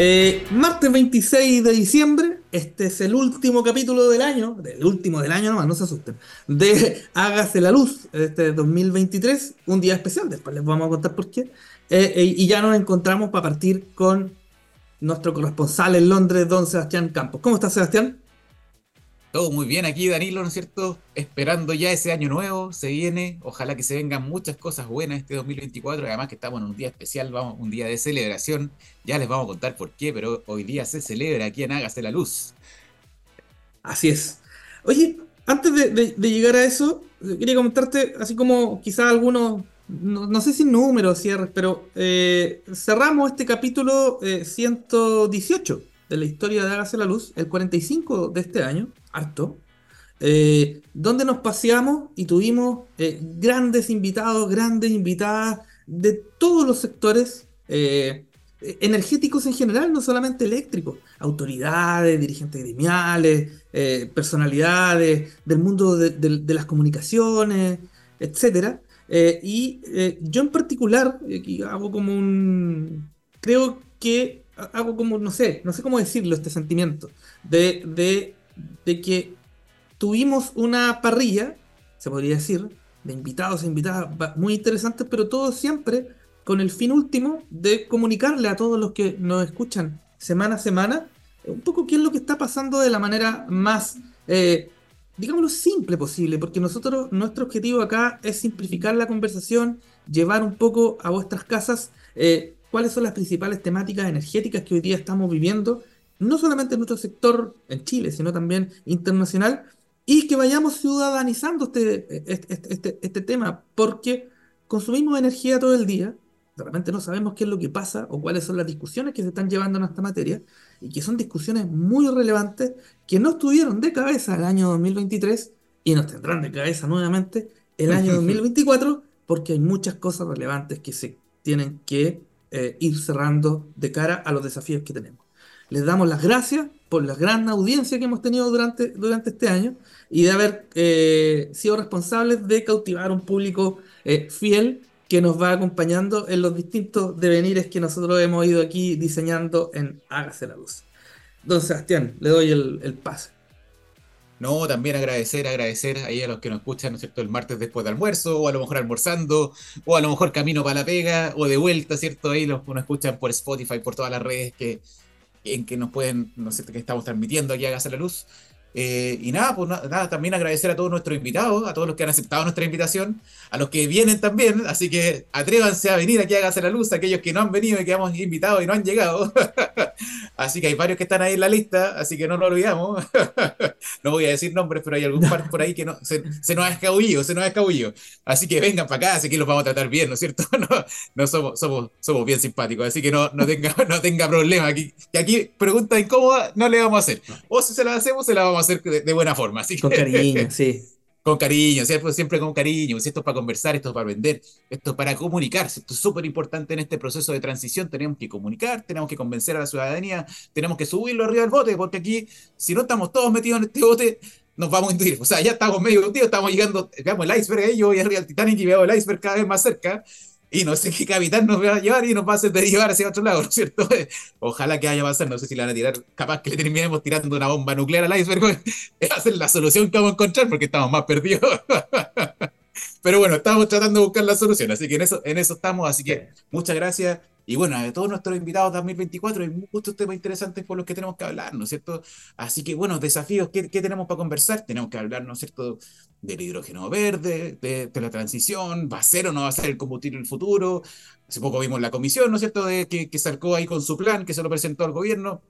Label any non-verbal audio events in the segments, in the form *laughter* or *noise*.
Eh, martes 26 de diciembre, este es el último capítulo del año, el último del año nomás, no se asusten, de *laughs* Hágase la Luz, este 2023, un día especial, después les vamos a contar por qué. Eh, eh, y ya nos encontramos para partir con nuestro corresponsal en Londres, don Sebastián Campos. ¿Cómo estás, Sebastián? Todo muy bien aquí, Danilo, ¿no es cierto? Esperando ya ese año nuevo, se viene. Ojalá que se vengan muchas cosas buenas este 2024. Además que estamos en un día especial, vamos, un día de celebración. Ya les vamos a contar por qué, pero hoy día se celebra aquí en Hágase la Luz. Así es. Oye, antes de, llegar a eso, quería comentarte, así como quizás algunos, no, sé si números, cierres, pero eh, cerramos este capítulo 118 eh, de la historia de Hágase la Luz, el 45 de este año harto, eh, donde nos paseamos y tuvimos eh, grandes invitados, grandes invitadas de todos los sectores eh, energéticos en general, no solamente eléctricos, autoridades, dirigentes gremiales, personalidades del mundo de, las comunicaciones, etc. y yo en particular, aquí hago como un, creo que hago como, no sé, no sé cómo decirlo, este sentimiento de, de de que tuvimos una parrilla, se podría decir, de invitados e invitadas muy interesantes, pero todo siempre con el fin último de comunicarle a todos los que nos escuchan semana a semana un poco qué es lo que está pasando de la manera más, eh, digámoslo, simple posible, porque nosotros, nuestro objetivo acá es simplificar la conversación, llevar un poco a vuestras casas eh, cuáles son las principales temáticas energéticas que hoy día estamos viviendo no solamente en nuestro sector en Chile, sino también internacional, y que vayamos ciudadanizando este, este, este, este, este tema, porque consumimos energía todo el día, de repente no sabemos qué es lo que pasa o cuáles son las discusiones que se están llevando en esta materia, y que son discusiones muy relevantes que no estuvieron de cabeza el año 2023 y nos tendrán de cabeza nuevamente el año *laughs* 2024, porque hay muchas cosas relevantes que se tienen que eh, ir cerrando de cara a los desafíos que tenemos. Les damos las gracias por la gran audiencia que hemos tenido durante, durante este año y de haber eh, sido responsables de cautivar un público eh, fiel que nos va acompañando en los distintos devenires que nosotros hemos ido aquí diseñando en Hágase la Luz. Don Sebastián, le doy el, el pase. No, también agradecer, agradecer ahí a los que nos escuchan, ¿no es cierto?, el martes después de almuerzo, o a lo mejor almorzando, o a lo mejor camino para la pega, o de vuelta, ¿cierto? Ahí los que nos escuchan por Spotify, por todas las redes que, en que nos pueden, no sé, que estamos transmitiendo aquí a Gas la Luz. Eh, y nada, pues nada, también agradecer a todos nuestros invitados, a todos los que han aceptado nuestra invitación, a los que vienen también, así que atrévanse a venir aquí a Gas la Luz, aquellos que no han venido y que hemos invitado y no han llegado. *laughs* así que hay varios que están ahí en la lista, así que no nos olvidamos. *laughs* no voy a decir nombres, pero hay algún par por ahí que no, se, nos ha escabullido, se nos ha escabullido. Así que vengan para acá, así que los vamos a tratar bien, ¿no es cierto? *laughs* no, no somos, somos, somos bien simpáticos, así que no, no, tenga, *laughs* no tenga problema. Aquí, que aquí pregunta incómoda no le vamos a hacer. O si se la hacemos, se la vamos a hacer de, buena forma. Así con cariño, sí. Con cariño, siempre, siempre con cariño. Esto es para conversar, esto es para vender, esto es para comunicarse. Esto es súper importante en este proceso de transición. Tenemos que comunicar, tenemos que convencer a la ciudadanía, tenemos que subirlo arriba del bote, porque aquí, si no estamos todos metidos en este bote, nos vamos a hundir. O sea, ya estamos medio hundidos, estamos llegando, veamos el iceberg, ahí yo voy arriba del Titanic y veo el iceberg cada vez más cerca y no sé qué capitán nos va a llevar y nos va a hacer derivar hacia otro lado, ¿no es cierto? *laughs* Ojalá que vaya a pasar, no sé si le van a tirar, capaz que le terminemos tirando una bomba nuclear al iceberg, *laughs* va a ser la solución que vamos a encontrar porque estamos más perdidos. *laughs* Pero bueno, estamos tratando de buscar la solución, así que en eso, en eso estamos, así que muchas gracias y bueno, de todos nuestros invitados 2024 hay muchos temas interesantes por los que tenemos que hablar, ¿no es cierto? Así que, bueno, desafíos, ¿qué, qué tenemos para conversar? Tenemos que hablar, ¿no es cierto?, del hidrógeno verde, de, la transición, ¿va a ser o no va a ser el combustible del futuro? Hace poco vimos la comisión, ¿no es cierto?, de, que, que sacó ahí con su plan, que se lo presentó al gobierno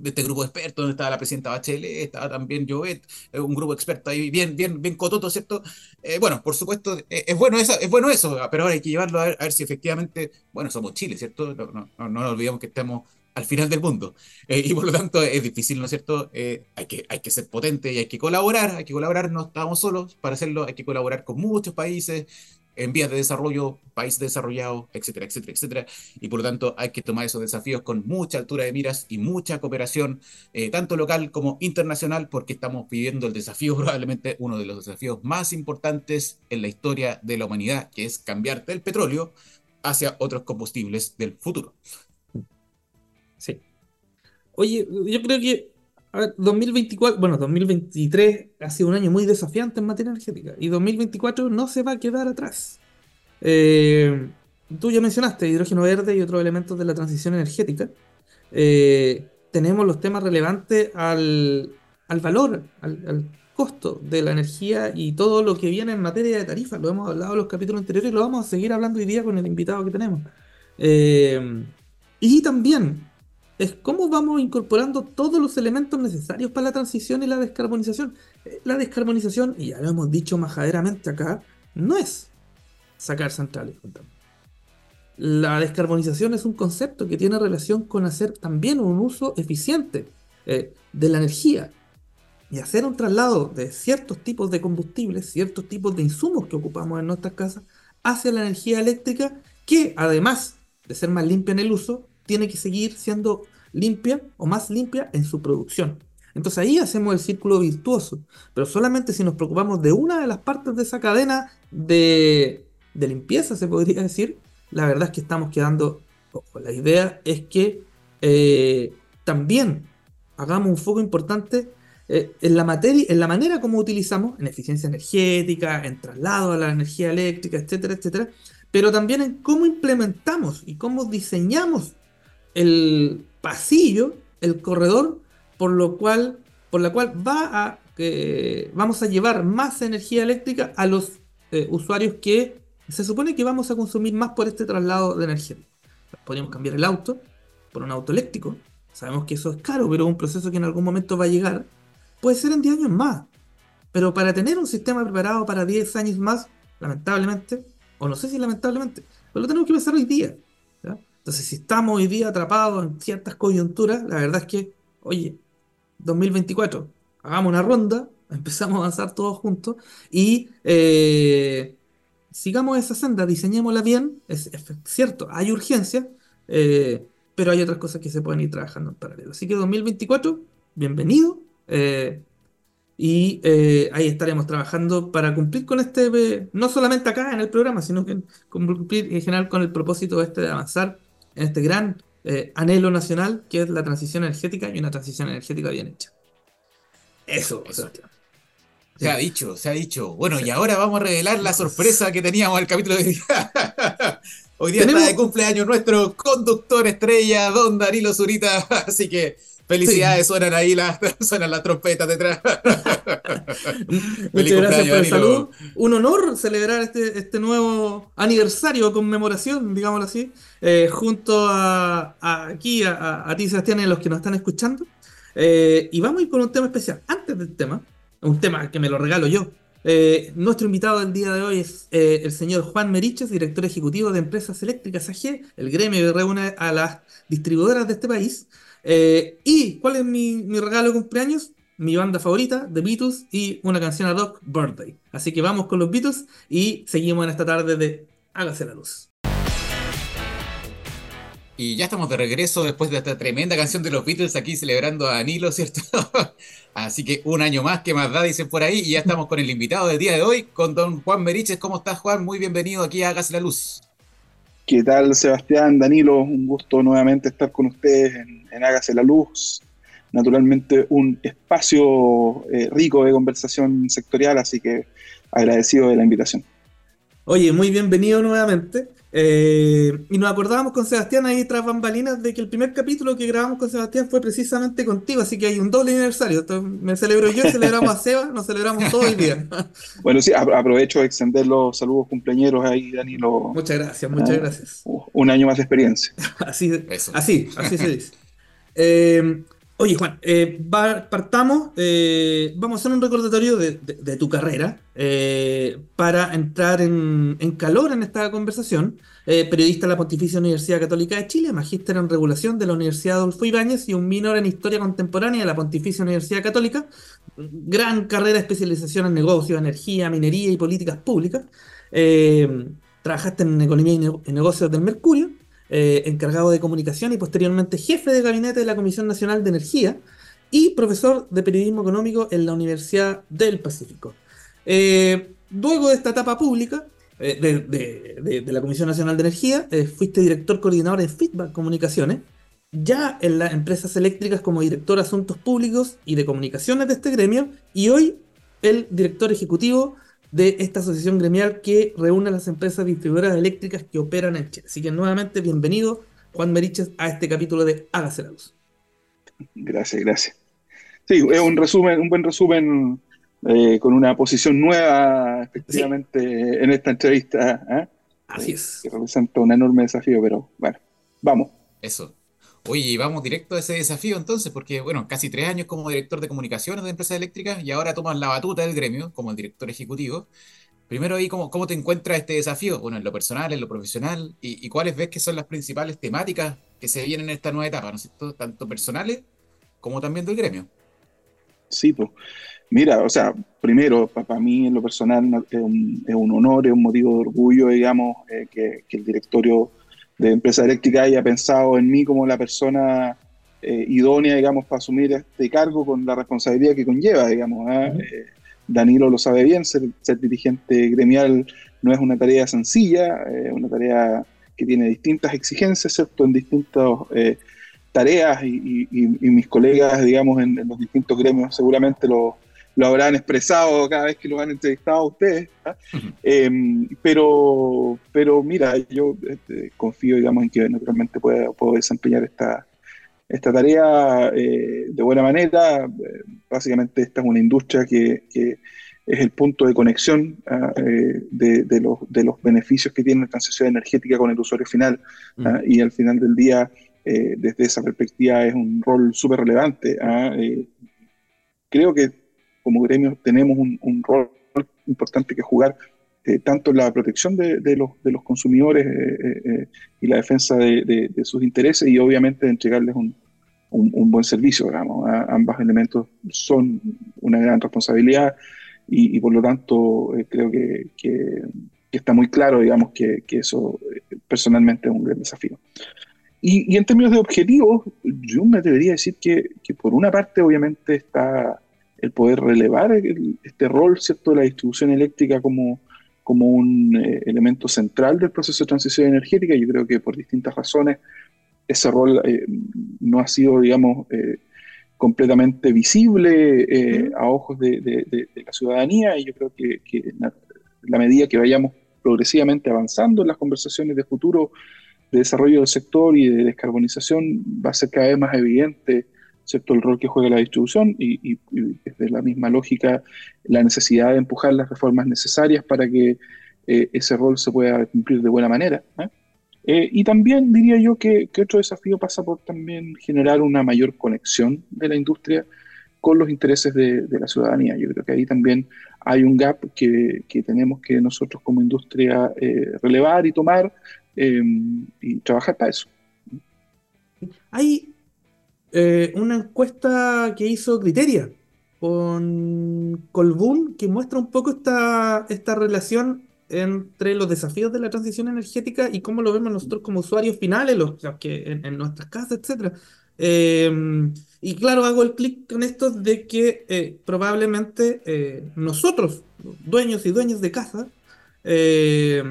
de este grupo de expertos, donde estaba la presidenta Bachelet, estaba también Jovet, eh, un grupo experto ahí bien, bien, bien cototo, ¿cierto? Eh, bueno, por supuesto, eh, es, bueno eso, es bueno eso, pero ahora hay que llevarlo a ver, si efectivamente, bueno, somos Chile, ¿cierto? No, no, no, nos olvidemos que estamos al final del mundo. y por lo tanto es difícil, ¿no es cierto? hay, que, hay que ser potente y hay que colaborar, hay que colaborar, no estamos solos para hacerlo, hay que colaborar con muchos países, en vías de desarrollo, país desarrollado, etcétera, etcétera, etcétera. Y por lo tanto hay que tomar esos desafíos con mucha altura de miras y mucha cooperación, eh, tanto local como internacional, porque estamos viviendo el desafío, *laughs* probablemente uno de los desafíos más importantes en la historia de la humanidad, que es cambiar del petróleo hacia otros combustibles del futuro. Sí, Oye, yo creo que a ver, 2024, bueno, 2023 ha sido un año muy desafiante en materia energética y 2024 no se va a quedar atrás. Eh, tú ya mencionaste hidrógeno verde y otros elementos de la transición energética. Eh, tenemos los temas relevantes al, al valor, al, costo de la energía y todo lo que viene en materia de tarifas. Lo hemos hablado en los capítulos anteriores y lo vamos a seguir hablando hoy día con el invitado que tenemos. Eh, y también es cómo vamos incorporando todos los elementos necesarios para la transición y la descarbonización. Eh, La descarbonización, y ya lo hemos dicho majaderamente acá, no es sacar centrales. La descarbonización es un concepto que tiene relación con hacer también un uso eficiente eh, de la energía y hacer un traslado de ciertos tipos de combustibles, ciertos tipos de insumos que ocupamos en nuestras casas hacia la energía eléctrica que además de ser más limpia en el uso, tiene que seguir siendo limpia o más limpia en su producción. Entonces ahí hacemos el círculo virtuoso, pero solamente si nos preocupamos de una de las partes de esa cadena de, de limpieza, se podría decir, la verdad es que estamos quedando... La idea es que eh, también hagamos un foco importante eh, en la materia, en la manera como utilizamos, en eficiencia energética, en traslado a la energía eléctrica, etcétera, etcétera, pero también en cómo implementamos y cómo diseñamos el pasillo, el corredor, por lo cual, por la cual va a, eh, vamos a llevar más energía eléctrica a los eh, usuarios que se supone que vamos a consumir más por este traslado de energía. Podríamos cambiar el auto por un auto eléctrico. Sabemos que eso es caro, pero un proceso que en algún momento va a llegar. Puede ser en 10 años más. Pero para tener un sistema preparado para 10 años más, lamentablemente, o no sé si lamentablemente, pero lo tenemos que pensar hoy día. Entonces, si estamos hoy día atrapados en ciertas coyunturas, la verdad es que, oye, 2024, hagamos una ronda, *laughs* empezamos a avanzar todos juntos y eh, sigamos esa senda, diseñémosla bien. Es, cierto, hay urgencia, eh, pero hay otras cosas que se pueden ir trabajando en paralelo. Así que 2024, bienvenido. eh, y ahí estaremos trabajando para cumplir con este, eh, no solamente acá en el programa, sino que cumplir en general con el propósito este de avanzar en este gran eh, anhelo nacional que es la transición energética y una transición energética bien hecha. Eso, Eso. Sebastián. Se ha dicho, se ha dicho. Bueno, y ahora vamos a revelar la sorpresa que teníamos en el capítulo de hoy día. *laughs* Hoy día Tenemos- está de cumpleaños nuestro conductor estrella, don Danilo Zurita. *laughs* Así que felicidades, suenan ahí las, *laughs* suenan las trompetas detrás. *laughs* Muchas gracias por el saludo. Un honor celebrar este, este nuevo aniversario o conmemoración, digámoslo así, eh, junto a, a- aquí a, a- a ti, Sebastián, y a los que nos están escuchando. Eh, y vamos a ir con un tema especial. Antes del tema, un tema que me lo regalo yo. eh, nuestro invitado del día de hoy es eh, el señor Juan Meriches, director ejecutivo de Empresas Eléctricas AG, el gremio que reúne a las distribuidoras de este país. Eh, ¿Y cuál es mi, regalo de cumpleaños? Mi banda favorita, The Beatles, y una canción ad hoc, Birthday. Así que vamos con los Beatles y seguimos en esta tarde de Hágase la luz. Y ya estamos de regreso después de esta tremenda canción de los Beatles aquí celebrando a Danilo, ¿cierto? *laughs* Así que un año más, que más da? Dicen por ahí. Y ya estamos con el invitado del día de hoy, con don Juan Meriches. ¿Cómo estás, Juan? Muy bienvenido aquí a Hágase la Luz. ¿Qué tal, Sebastián, Danilo? Un gusto nuevamente estar con ustedes en, en Hágase la Luz. Naturalmente, un espacio eh, rico de conversación sectorial, así que agradecido de la invitación. Oye, muy bienvenido nuevamente. Eh, y nos acordábamos con Sebastián ahí tras bambalinas de que el primer capítulo que grabamos con Sebastián fue precisamente contigo, así que hay un doble aniversario. Entonces, me celebro yo, celebramos a *laughs* Seba, nos celebramos todos hoy día. *laughs* Bueno, sí, apro- aprovecho de extender los saludos cumpleañeros ahí, Danilo. Muchas gracias, muchas gracias. Un año más de experiencia. *laughs* Así, Eso. así, así se dice. Eh, oye, Juan, eh, partamos, eh, vamos a hacer un recordatorio de, tu carrera eh, para entrar en, calor en esta conversación. Periodista de la Pontificia Universidad Católica de Chile, magíster en regulación de la Universidad Adolfo Ibáñez y un minor en historia contemporánea de la Pontificia Universidad Católica. Gran carrera de especialización en negocios, energía, minería y políticas públicas. Trabajaste en economía y negocios del Mercurio eh, encargado de comunicación y posteriormente jefe de gabinete de la Comisión Nacional de Energía y profesor de periodismo económico en la Universidad del Pacífico. Eh, luego de esta etapa pública eh, de, de- la Comisión Nacional de Energía, eh, fuiste director coordinador de Feedback Comunicaciones ya en las empresas eléctricas como director de asuntos públicos y de comunicaciones de este gremio, y hoy el director ejecutivo de esta asociación gremial que reúne a las empresas distribuidoras eléctricas que operan en Chile. Así que nuevamente bienvenido, Juan Meriches, a este capítulo de Hágase la Luz. Gracias, gracias. Sí, es un resumen, un buen resumen eh, con una posición nueva, efectivamente, en esta entrevista. ¿eh? Así es. Que representa un enorme desafío, pero bueno, vamos. Eso. Oye, vamos directo a ese desafío entonces, porque bueno, casi tres años como director de comunicaciones de empresas eléctricas y ahora tomas la batuta del gremio como el director ejecutivo. Primero ahí, ¿cómo, cómo te encuentras este desafío? Bueno, en lo personal, en lo profesional, y, cuáles ves que son las principales temáticas que se vienen en esta nueva etapa, ¿no es cierto? Tanto personales como también del gremio. Sí, pues. Mira, o sea, primero, para mí en lo personal es un, honor, es un motivo de orgullo, digamos, eh, que, el directorio de empresa eléctrica haya pensado en mí como la persona eh, idónea, digamos, para asumir este cargo con la responsabilidad que conlleva, digamos. ¿eh? eh Danilo lo sabe bien, ser, ser, dirigente gremial no es una tarea sencilla, es una tarea que tiene distintas exigencias, ¿cierto? En distintos tareas y, y, y, mis colegas, digamos, en, en, los distintos gremios seguramente lo, lo habrán expresado cada vez que lo han entrevistado a ustedes. ¿ah? Uh -huh. eh, pero, pero mira, yo este, confío, digamos, en que naturalmente puedo, puedo desempeñar esta, esta tarea eh, de buena manera. Eh, básicamente esta es una industria que, que es el punto de conexión uh, de, de, los, de, los, beneficios que tiene la transición energética con el usuario final. Uh -huh. y al final del día, eh, desde esa perspectiva, es un rol súper relevante. ¿ah? Eh, creo que como gremio tenemos un, rol importante que jugar, eh, tanto en la protección de, los, de los, consumidores eh, eh, y la defensa de, sus intereses y obviamente entregarles un, buen servicio. Digamos. A, ambos elementos son una gran responsabilidad y, por lo tanto creo que, está muy claro digamos, que, eso personalmente es un gran desafío. Y, y, en términos de objetivos, yo me debería decir que, que por una parte obviamente está el poder relevar el, este rol ¿cierto? de la distribución eléctrica como, como un eh, elemento central del proceso de transición energética. Yo creo que por distintas razones ese rol eh, no ha sido, digamos, eh, completamente visible a ojos de, de, de, de, la ciudadanía y yo creo que, la, la medida que vayamos progresivamente avanzando en las conversaciones de futuro de desarrollo del sector y de descarbonización va a ser cada vez más evidente ¿cierto? el rol que juega la distribución y, y, y, desde la misma lógica la necesidad de empujar las reformas necesarias para que eh, ese rol se pueda cumplir de buena manera. ¿eh? Eh, y también diría yo que, que, otro desafío pasa por también generar una mayor conexión de la industria con los intereses de, de la ciudadanía. Yo creo que ahí también hay un gap que, que tenemos que nosotros como industria eh, relevar y tomar y trabajar para eso. Hay eh, una encuesta que hizo Criteria con Colbún que muestra un poco esta, esta relación entre los desafíos de la transición energética y cómo lo vemos nosotros como usuarios finales, los, que en, nuestras casas, etc. Eh, y claro, hago el clic con esto de que eh, probablemente eh, nosotros, dueños y dueñas de casa, eh,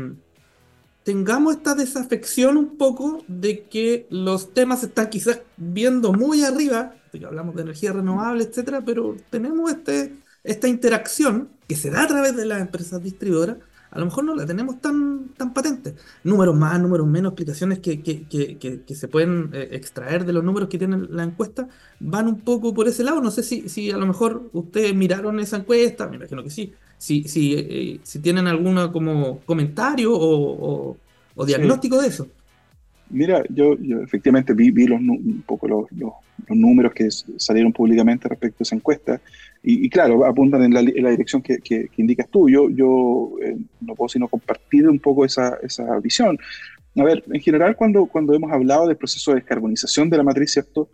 tengamos esta desafección un poco de que los temas están quizás viendo muy arriba, porque hablamos de energía renovable, etcétera, pero tenemos este, esta interacción que se da a través de las empresas distribuidoras, a lo mejor no la tenemos tan, tan patente. Números más, números menos, explicaciones que, que, que, que se pueden eh, extraer de los números que tiene la encuesta, van un poco por ese lado. No sé si, si a lo mejor ustedes miraron esa encuesta, me imagino que sí, si, si, eh, si tienen alguna como comentario o, o, o diagnóstico sí. de eso. Mira, yo, yo efectivamente vi, vi los, un poco los, los, números que salieron públicamente respecto a esa encuesta y, y claro, apuntan en la, en la dirección que, que, que, indicas tú. Yo, yo eh, no puedo sino compartir un poco esa, esa visión. A ver, en general cuando, cuando hemos hablado del proceso de descarbonización de la matriz, ¿cierto?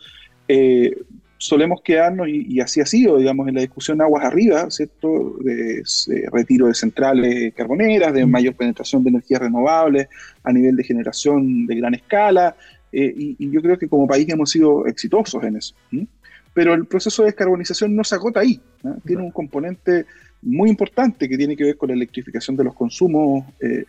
Eh, solemos quedarnos, y, y, así ha sido, digamos, en la discusión aguas arriba, ¿cierto? De, de, retiro de centrales carboneras, de mayor penetración de energías renovables a nivel de generación de gran escala, eh, y, y, yo creo que como país hemos sido exitosos en eso. ¿sí? Pero el proceso de descarbonización no se agota ahí, ¿no? tiene un componente muy importante que tiene que ver con la electrificación de los consumos eh,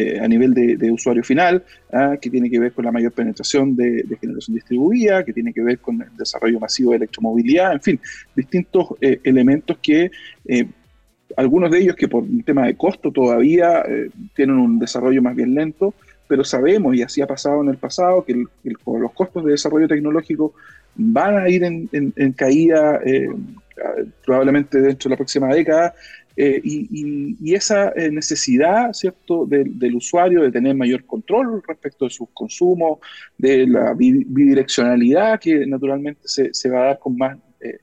eh, a nivel de, usuario final, ¿ah? que tiene que ver con la mayor penetración de, generación distribuida, que tiene que ver con el desarrollo masivo de electromovilidad, en fin, distintos eh, elementos que algunos de ellos que por un tema de costo todavía tienen un desarrollo más bien lento, pero sabemos, y así ha pasado en el pasado, que los costos de desarrollo tecnológico van a ir en, caída probablemente dentro de la próxima década, eh, y, esa eh, necesidad, ¿cierto?, del, usuario de tener mayor control respecto de sus consumos, de la bidireccionalidad que naturalmente se, va a dar con más, eh,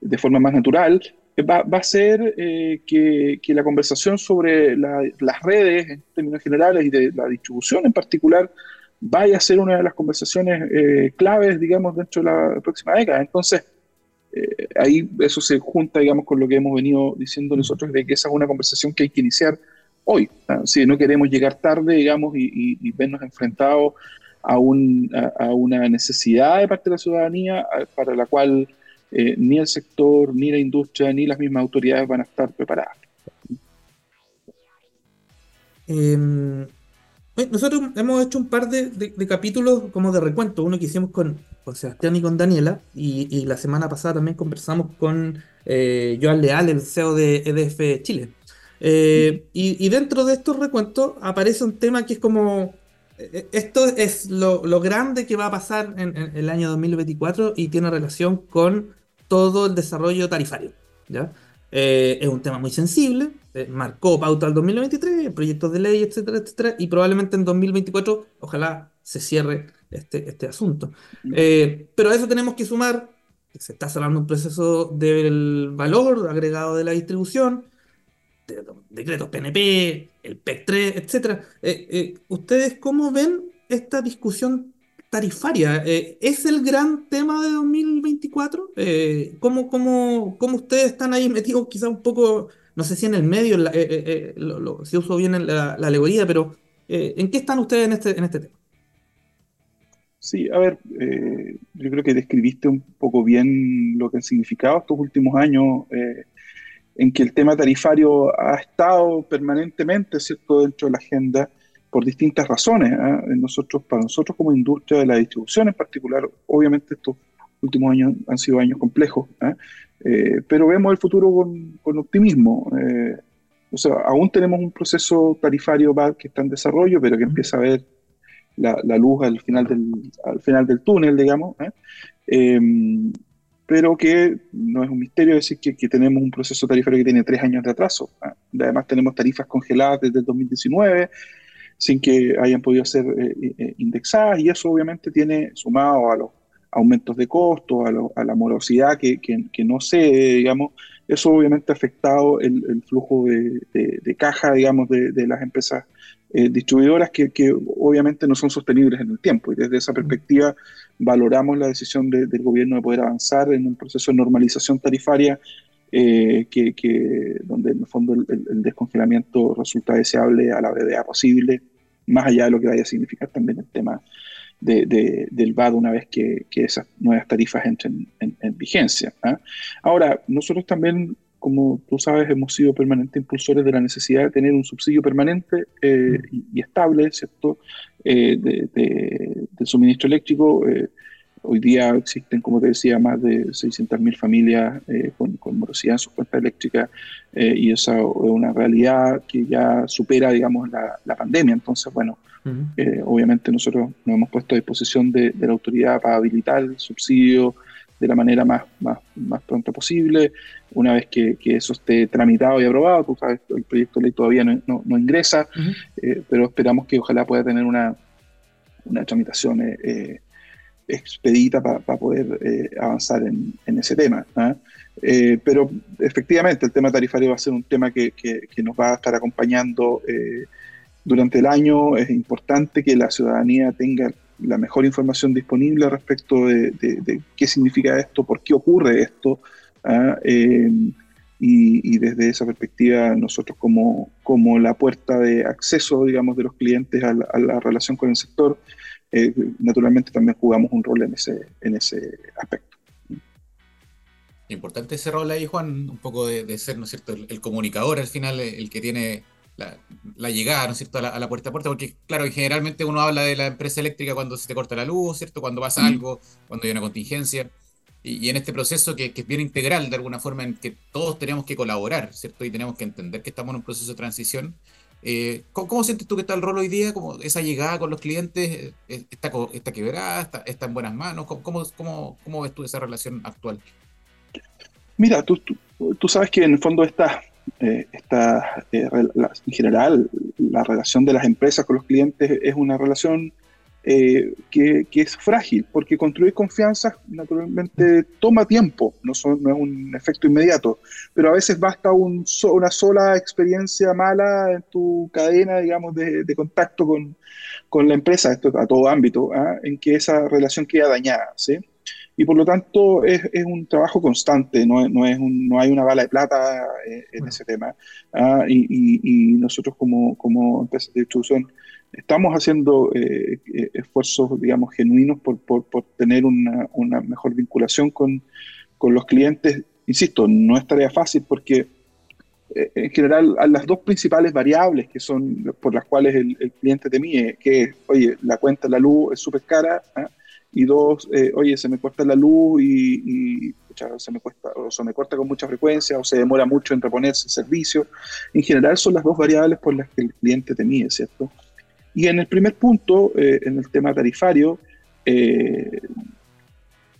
de forma más natural, va, a ser que, que, la conversación sobre las redes en términos generales y de la distribución en particular vaya a ser una de las conversaciones claves, digamos, dentro de la próxima década. Entonces, eh, ahí eso se junta, digamos, con lo que hemos venido diciendo nosotros, de que esa es una conversación que hay que iniciar hoy. Si no queremos llegar tarde, digamos, y, vernos enfrentados a, un, a, una necesidad de parte de la ciudadanía para la cual eh, ni el sector, ni la industria, ni las mismas autoridades van a estar preparadas. Em, nosotros hemos hecho un par de, capítulos como de recuento, uno que hicimos con, Sebastián y con Daniela, y, la semana pasada también conversamos con eh, Joan Leal, el CEO de EDF Chile. Eh, y, dentro de estos recuentos aparece un tema que es como, eh, esto es lo, grande que va a pasar en, el año 2024 y tiene relación con todo el desarrollo tarifario. ¿ya? es un tema muy sensible, eh, marcó pauta al 2023, proyectos de ley, etcétera, etcétera, y probablemente en 2024 ojalá se cierre este, este asunto. Eh, pero a eso tenemos que sumar que se está cerrando un proceso del valor agregado de la distribución, decretos PNP, el PEC 3, etcétera. Eh, ¿Ustedes cómo ven esta discusión tarifaria? ¿Es el gran tema de 2024? ¿cómo, cómo, ¿Cómo ustedes están ahí metidos quizá un poco no sé si en el medio eh, eh, eh, si uso bien la, alegoría, pero ¿en qué están ustedes en este, en este tema? Sí, a ver, yo creo que describiste un poco bien lo que han significado estos últimos años en que el tema tarifario ha estado permanentemente ¿cierto? dentro de la agenda por distintas razones. ¿ah? Nosotros, para nosotros como industria de la distribución en particular, obviamente estos últimos años han sido años complejos. Eh, pero vemos el futuro con, optimismo. Eh, o sea, aún tenemos un proceso tarifario que está en desarrollo, pero que empieza a ver la, luz al final, del, al final del túnel, digamos. ¿eh? Em, pero que no es un misterio decir que, tenemos un proceso tarifario que tiene tres años de atraso. Además tenemos tarifas congeladas desde el 2019 sin que hayan podido ser indexadas y eso obviamente tiene sumado a los aumentos de costos, a, la morosidad que, no sé, digamos, eso obviamente ha afectado el, flujo de, caja, digamos, de, las empresas eh, distribuidoras que, obviamente no son sostenibles en el tiempo. Y desde esa perspectiva valoramos la decisión del gobierno de poder avanzar en un proceso de normalización tarifaria eh, que, donde en el fondo el, descongelamiento resulta deseable a la brevedad posible, más allá de lo que vaya a significar también el tema de, del VAD una vez que, esas nuevas tarifas entren en, vigencia. ¿ah? Ahora, nosotros también, como tú sabes, hemos sido permanentes impulsores de la necesidad de tener un subsidio permanente eh, y, estable, ¿cierto?, eh, de, del suministro eléctrico. Eh, hoy día existen, como te decía, más de 600.000 familias con, con, morosidad en su cuenta eléctrica y esa es una realidad que ya supera, digamos, la, la pandemia. Entonces, bueno, eh, obviamente nosotros nos hemos puesto a disposición de, la autoridad para habilitar el subsidio de la manera más, más, más pronta posible. Una vez que, eso esté tramitado y aprobado, tú sabes, el proyecto de ley todavía no, no, ingresa, eh, pero esperamos que ojalá pueda tener una, una tramitación eh, expedita para poder avanzar en, ese tema. ¿ah? pero efectivamente el tema tarifario va a ser un tema que, nos va a estar acompañando durante el año es importante que la ciudadanía tenga la mejor información disponible respecto de, qué significa esto, por qué ocurre esto. ¿ah? Y, desde esa perspectiva, nosotros como, como la puerta de acceso, digamos, de los clientes a la, relación con el sector, eh, naturalmente también jugamos un rol en ese, en ese aspecto. Importante ese rol ahí, Juan, un poco de, ser, ¿no es cierto?, el, comunicador al final, el que tiene la, llegada, ¿no es cierto?, a la, puerta a puerta, porque claro, generalmente uno habla de la empresa eléctrica cuando se te corta la luz, ¿cierto?, cuando pasa algo, cuando hay una contingencia, y, en este proceso que, es bien integral de alguna forma en que todos tenemos que colaborar, ¿cierto?, y tenemos que entender que estamos en un proceso de transición. Eh, ¿cómo, sientes tú que está el rol hoy día? como esa llegada con los clientes eh, está, está quebrada? Está, está en buenas manos? ¿Cómo, cómo, cómo, ves tú esa relación actual? Mira, tú, tú, sabes que en el fondo está eh, esta, eh, en general, la relación de las empresas con los clientes es una relación eh, que, es frágil, porque construir confianza naturalmente toma tiempo, no, son, no es un efecto inmediato, pero a veces basta un, una sola experiencia mala en tu cadena, digamos, de, contacto con, con, la empresa, esto a todo ámbito, ¿ah? en que esa relación queda dañada, ¿sí? y por lo tanto es, es un trabajo constante, no, no, es un, no hay una bala de plata eh, en ese tema. ¿ah? y, y, nosotros como, como empresa de distribución estamos haciendo eh, eh, esfuerzos, digamos, genuinos por, tener una, mejor vinculación con, los clientes. Insisto, no es tarea fácil porque en general las dos principales variables que son por las cuales el, el cliente te mide, que es, oye, la cuenta de la luz es súper cara, ¿ah? y dos, eh, oye, se me corta la luz y, se, me cuesta, o se me corta con mucha frecuencia o se demora mucho en reponerse el servicio. En general son las dos variables por las que el cliente te mide, ¿cierto? Y en el primer punto, eh, en el tema tarifario, eh,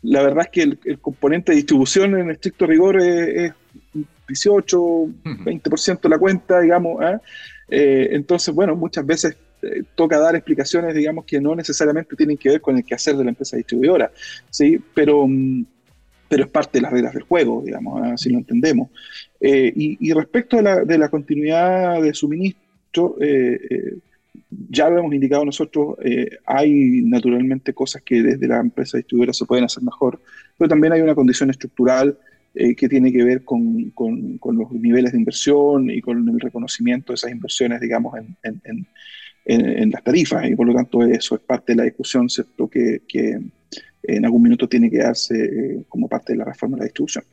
la verdad es que el, componente de distribución en estricto rigor es, 18, 20% de la cuenta, digamos. entonces, bueno, muchas veces eh, toca dar explicaciones, digamos, que no necesariamente tienen que ver con el quehacer de la empresa distribuidora, ¿sí? Pero, mm, pero es parte de las reglas del juego, digamos, así lo entendemos. Eh, y, respecto de la, de la, continuidad de suministro, eh, ya lo hemos indicado nosotros, hay naturalmente cosas que desde la empresa distribuidora se pueden hacer mejor, pero también hay una condición estructural que tiene que ver con, con, con, los niveles de inversión y con el reconocimiento de esas inversiones, digamos, en, en, en, las tarifas y por lo tanto eso es parte de la discusión, ¿cierto? Que, que en algún minuto tiene que darse eh, como parte de la reforma de la distribución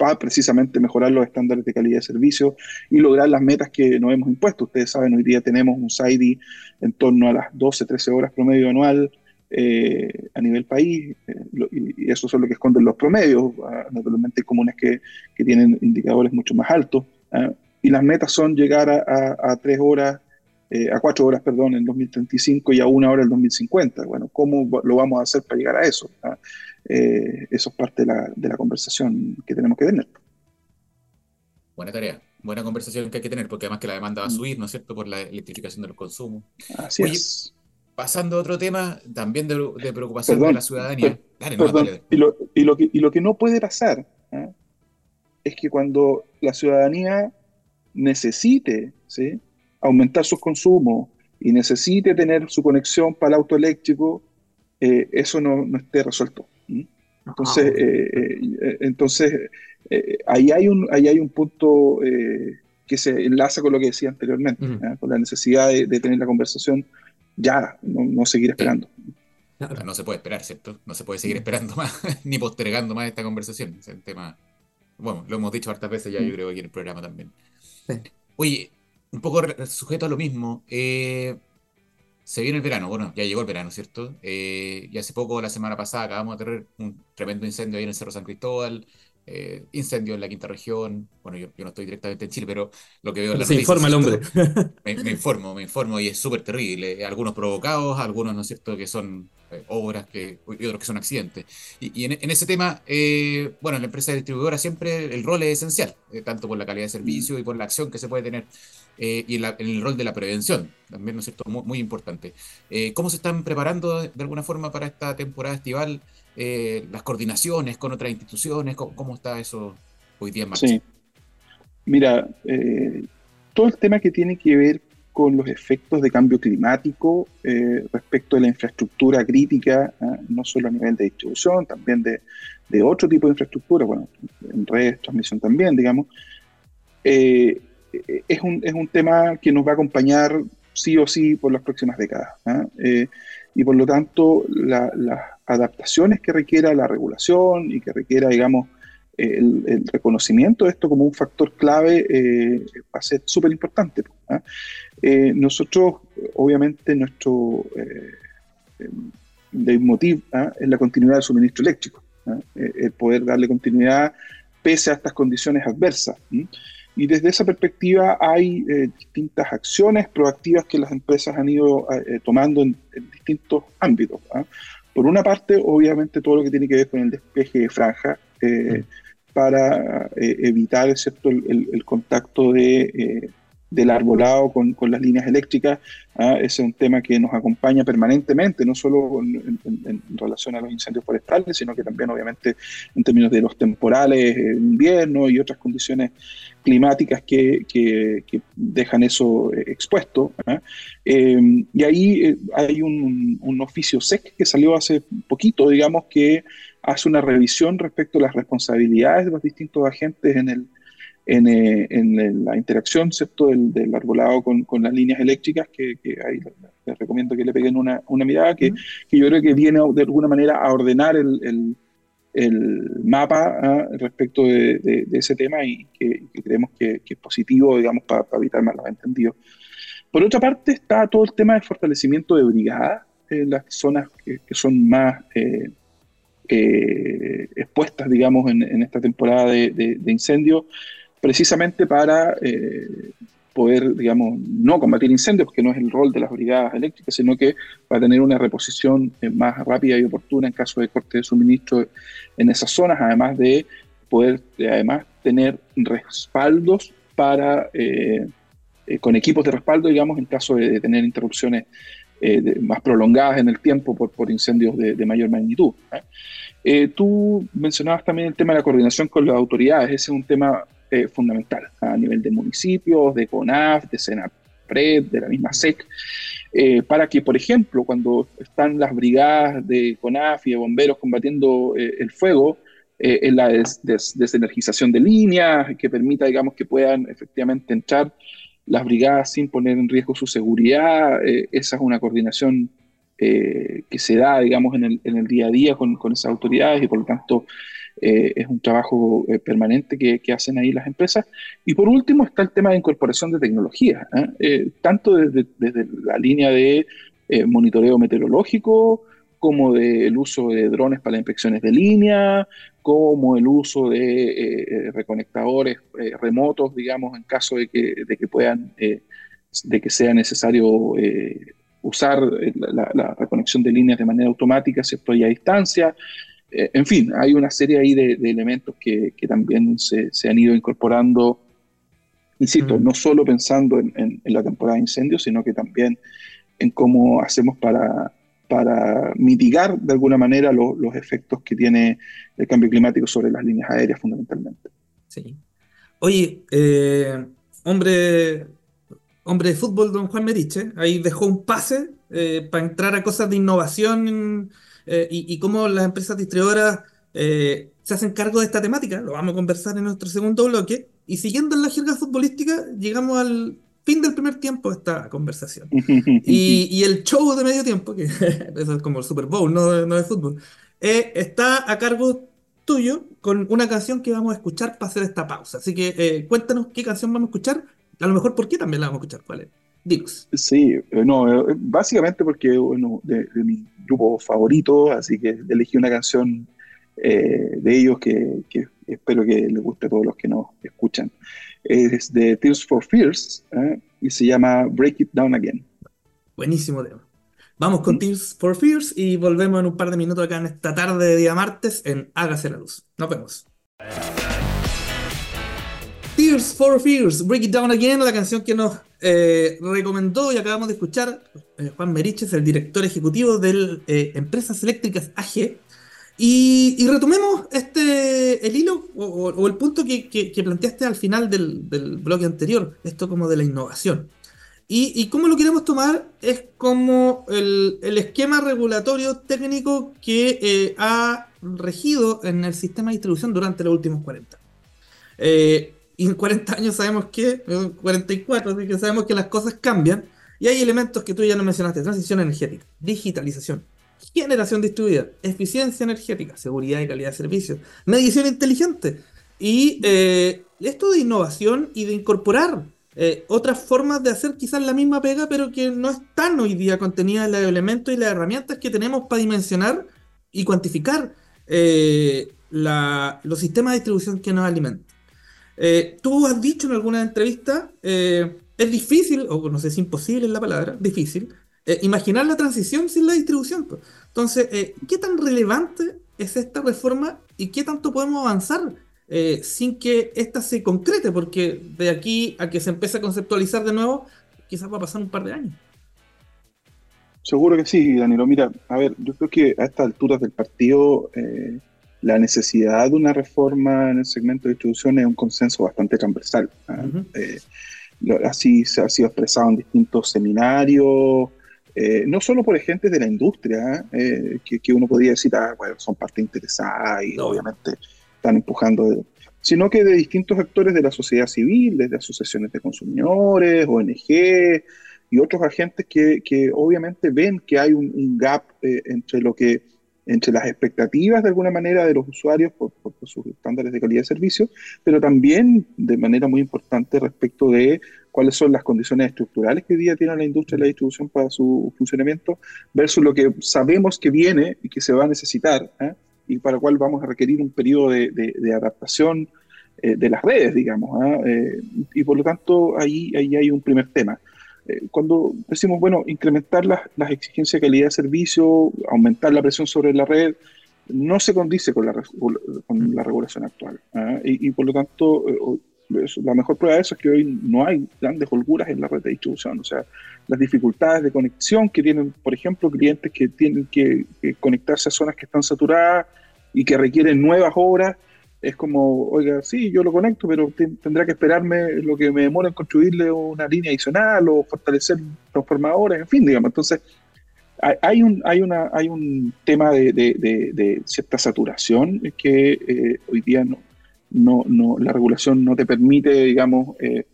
para precisamente mejorar los estándares de calidad de servicio y lograr las metas que nos hemos impuesto. Ustedes saben, hoy día tenemos un SAIDI en torno a las 12, 13 horas promedio anual eh, a nivel país, eh, y, eso es lo que esconden los promedios. Ah, naturalmente hay comunes que, que, tienen indicadores mucho más altos, ah, y las metas son llegar a tres horas eh, a cuatro horas, perdón, en 2035 y a una hora en 2050. Bueno, ¿cómo lo vamos a hacer para llegar a eso? ¿Ah? Eh, eso es parte de la, de la, conversación que tenemos que tener. Buena tarea, buena conversación que hay que tener, porque además que la demanda va a mm. subir, ¿no es cierto?, por la electrificación de los consumos. Así es. Pasando a otro tema, también de, preocupación de la ciudadanía. y, lo, y, lo que, y lo que no puede pasar ¿ah? es que cuando la ciudadanía necesite, ¿sí? Aumentar sus consumos y necesite tener su conexión para el auto eléctrico, eh, eso no, no, esté resuelto. Entonces, ah, eh, eh, entonces ahí, hay un, ahí hay un punto que se enlaza con lo que decía anteriormente, con la necesidad de, tener la conversación ya, no, seguir esperando. No se puede esperar, ¿cierto? No se puede seguir esperando *laughs* más, ni postergando más esta conversación. Es el tema, bueno, lo hemos dicho hartas veces ya, yo creo, aquí en el programa también. Oye, un poco sujeto a lo mismo. Eh, se viene el verano, bueno, ya llegó el verano, ¿cierto? Eh, y hace poco, la semana pasada, acabamos de tener un tremendo incendio ahí en el Cerro San Cristóbal, eh, incendio en la quinta región. Bueno, yo, no estoy directamente en Chile, pero lo que veo en la Se informa el hombre. Me, informo, me informo y es súper terrible. Algunos provocados, algunos, ¿no es cierto?, que son obras que, y otros que son accidentes. Y, en, ese tema, bueno, en la empresa distribuidora siempre el rol es esencial, tanto por la calidad de servicio y por la acción que se puede tener. Eh, y en, el rol de la prevención, también, ¿no es cierto?, muy, importante. Eh, ¿Cómo se están preparando de, alguna forma para esta temporada estival? Eh, las coordinaciones con otras instituciones, ¿cómo, está eso hoy día en marcha? Sí. Mira, todo el tema que tiene que ver con los efectos de cambio climático respecto de la infraestructura crítica, no solo a nivel de distribución, también de, de otro tipo de infraestructura, bueno, en redes, transmisión también, digamos, eh, es un, es un tema que nos va a acompañar sí o sí por las próximas décadas. ¿ah? Eh, y por lo tanto, las adaptaciones que requiera la regulación y que requiera, digamos, el, reconocimiento de esto como un factor clave va a ser súper importante. ¿ah? nosotros, obviamente, nuestro leitmotiv ¿ah? es la continuidad del suministro eléctrico, ¿ah? el poder darle continuidad pese a estas condiciones adversas. Y desde esa perspectiva hay distintas acciones proactivas que las empresas han ido tomando en, distintos ámbitos. Por una parte, obviamente, todo lo que tiene que ver con el despeje de franja eh, mm. para eh, evitar El, contacto de, eh, del arbolado con, con, las líneas eléctricas. ¿ah? Ese es un tema que nos acompaña permanentemente, no solo en, relación a los incendios forestales, sino que también, obviamente, en términos de los temporales, invierno y otras condiciones climáticas que, que, dejan eso eh, expuesto. ¿ah? Em, y ahí eh, hay un, un, oficio SEC que salió hace poquito, digamos, que hace una revisión respecto a las responsabilidades de los distintos agentes en el, en, eh, en, la interacción ¿cierto? Del, del arbolado con, con, las líneas eléctricas, que, que ahí les recomiendo que le peguen una, una mirada, que, que, yo creo que viene de alguna manera a ordenar el, el, el mapa ¿ah? respecto de, de, ese tema y que, creemos que, es positivo, digamos, para, evitar malos entendidos. Por otra parte, está todo el tema del fortalecimiento de brigadas en las zonas que, son más eh, eh, expuestas, digamos, en, en, esta temporada de, de incendios precisamente para eh, poder, digamos, no combatir incendios, porque no es el rol de las brigadas eléctricas, sino que va a tener una reposición eh, más rápida y oportuna en caso de corte de suministro en esas zonas, además de poder, además, tener respaldos para, eh, con equipos de respaldo, digamos, en caso de, tener interrupciones más prolongadas en el tiempo por, por incendios de, mayor magnitud. tú mencionabas también el tema de la coordinación con las autoridades, ese es un tema eh, fundamental a nivel de municipios, de CONAF, de SENAPRED, de la misma SEC, eh, para que, por ejemplo, cuando están las brigadas de CONAF y de bomberos combatiendo eh, el fuego, en la desenergización de líneas, que permita, digamos, que puedan efectivamente entrar las brigadas sin poner en riesgo su seguridad. esa es una coordinación que se da, digamos, en el, en el, día a día con, con esas autoridades y por lo tanto eh, es un trabajo eh, permanente que, hacen ahí las empresas. Y por último está el tema de incorporación de tecnología, ¿eh? tanto desde, la línea de monitoreo meteorológico, como del uso de drones para inspecciones de línea, como el uso de reconectadores remotos, digamos, en caso de que, de que puedan, de que sea necesario usar la, la, reconexión de líneas de manera automática, ¿cierto? Y a distancia, eh, en fin, hay una serie ahí de, elementos que, también se, han ido incorporando, insisto, no solo pensando en, la temporada de incendios, sino que también en cómo hacemos para, para mitigar de alguna manera los efectos que tiene el cambio climático sobre las líneas aéreas fundamentalmente. Sí. Oye, eh, hombre, hombre de fútbol, don Juan Meriche, ahí dejó un pase eh, para entrar a cosas de innovación eh, y, cómo las empresas distribuidoras eh, se hacen cargo de esta temática. Lo vamos a conversar en nuestro segundo bloque. Y siguiendo en la jerga futbolística, llegamos al fin del primer tiempo de esta conversación. *laughs* y, el show de medio tiempo, que *laughs* eso es como el Super Bowl, no no de fútbol, eh, está a cargo tuyo con una canción que vamos a escuchar para hacer esta pausa. Así que cuéntanos qué canción vamos a escuchar. A lo mejor por qué también la vamos a escuchar. ¿Cuál es? Sí, eh, no, eh, básicamente porque, bueno, de, mi grupo favorito, así que elegí una canción eh, de ellos que, espero que les guste a todos los que nos escuchan. Es de Tears for Fears y se llama Break It Down Again. Buenísimo tema. Vamos con mm. Tears for Fears y volvemos en un par de minutos acá en esta tarde de día martes en Hágase la Luz. Nos vemos. Tears for Fears, Break It Down Again, la canción que nos eh, recomendó y acabamos de escuchar eh, Juan Meriches, el director ejecutivo de eh, Empresas Eléctricas AG. Y, retomemos este, el hilo o, el punto que, planteaste al final del, bloque anterior, esto como de la innovación. Y, y cómo lo queremos tomar es como el, esquema regulatorio técnico que ha regido en el sistema de distribución durante los últimos 40. Eh, y en 40 años sabemos que, 44, así que sabemos que las cosas cambian. Y hay elementos que tú ya no mencionaste, transición energética, digitalización, generación distribuida, eficiencia energética, seguridad y calidad de servicios, medición inteligente. Y eh, esto de innovación y de incorporar eh, otras formas de hacer quizás la misma pega, pero que no están hoy día contenidas en los elementos y las herramientas que tenemos para dimensionar y cuantificar eh, los sistemas de distribución que nos alimentan. Tú has dicho en alguna entrevista, es difícil, o no sé si imposible es la palabra, difícil, imaginar la transición sin la distribución. Entonces, ¿qué tan relevante es esta reforma y qué tanto podemos avanzar eh, sin que ésta se concrete, porque de aquí a que se empiece a conceptualizar de nuevo, quizás va a pasar un par de años. Seguro que sí, Danilo. Mira, a ver, yo creo que a estas alturas del partido eh, la necesidad de una reforma en el segmento de distribución es un consenso bastante transversal. ¿ah? Eh, así se ha sido expresado en distintos seminarios, no solo por agentes de la industria, que, uno podría decir, ah, bueno, son parte interesada y obviamente están empujando, sino que de distintos actores de la sociedad civil, desde asociaciones de consumidores, ONG y otros agentes que, que obviamente ven que hay un, gap eh, entre lo que entre las expectativas de alguna manera de los usuarios por, sus estándares de calidad de servicio, pero también de manera muy importante respecto de cuáles son las condiciones estructurales que hoy día tiene la industria de la distribución para su funcionamiento versus lo que sabemos que viene y que se va a necesitar. ¿eh? y para el cual vamos a requerir un periodo de, adaptación eh, de las redes, digamos. Eh, y por lo tanto, ahí, ahí hay un primer tema. Eh, cuando decimos, bueno, incrementar las, las, exigencias de calidad de servicio, aumentar la presión sobre la red, no se condice con la, con la regulación actual. ¿ah? Y, y, por lo tanto, la mejor prueba de eso es que hoy no hay grandes holguras en la red de distribución. O sea, las dificultades de conexión que tienen, por ejemplo, clientes que tienen que, conectarse a zonas que están saturadas y que requieren nuevas obras, es como, oiga, sí, yo lo conecto, pero tendrá que esperarme lo que me demora en construirle una línea adicional o fortalecer transformadores, en fin, digamos. Entonces, hay un, hay una, hay un tema de, cierta saturación que eh, hoy día no, no, no, la regulación no te permite, digamos, eh,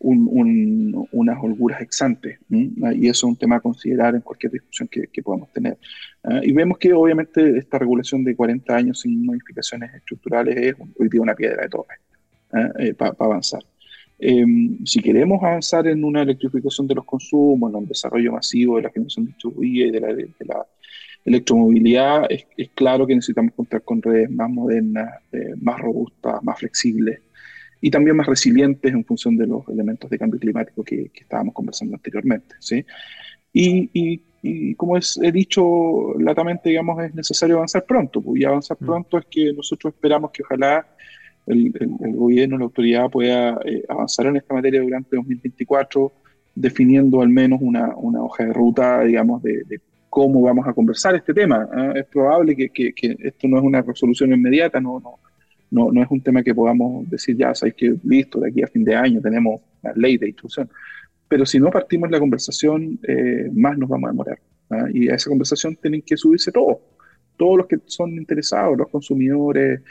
unas holguras exantes. Y eso es un tema a considerar en cualquier discusión que, podamos tener. ¿ah? y vemos que obviamente esta regulación de 40 años sin modificaciones estructurales es hoy día una piedra de tope ¿ah? eh, para avanzar. Em, si queremos avanzar en una electrificación de los consumos, en un desarrollo masivo de la generación distribuida y de la, de la electromovilidad, es, claro que necesitamos contar con redes más modernas, eh, más robustas, más flexibles y también más resilientes en función de los elementos de cambio climático que, estábamos conversando anteriormente. ¿sí? Y, como es, he dicho latamente, digamos, es necesario avanzar pronto. Pues, y avanzar mm. pronto es que nosotros esperamos que ojalá el, gobierno, la autoridad pueda eh, avanzar en esta materia durante 2024, definiendo al menos una, una hoja de ruta, digamos, de, de cómo vamos a conversar este tema. ¿ah? Es probable que, que, esto no es una resolución inmediata, no, no, no, no es un tema que podamos decir, ya sabéis que listo, de aquí a fin de año tenemos la ley de instrucción. Pero si no partimos la conversación, eh, más nos vamos a demorar. ¿ah? Y a esa conversación tienen que subirse todos, todos los que son interesados, los consumidores,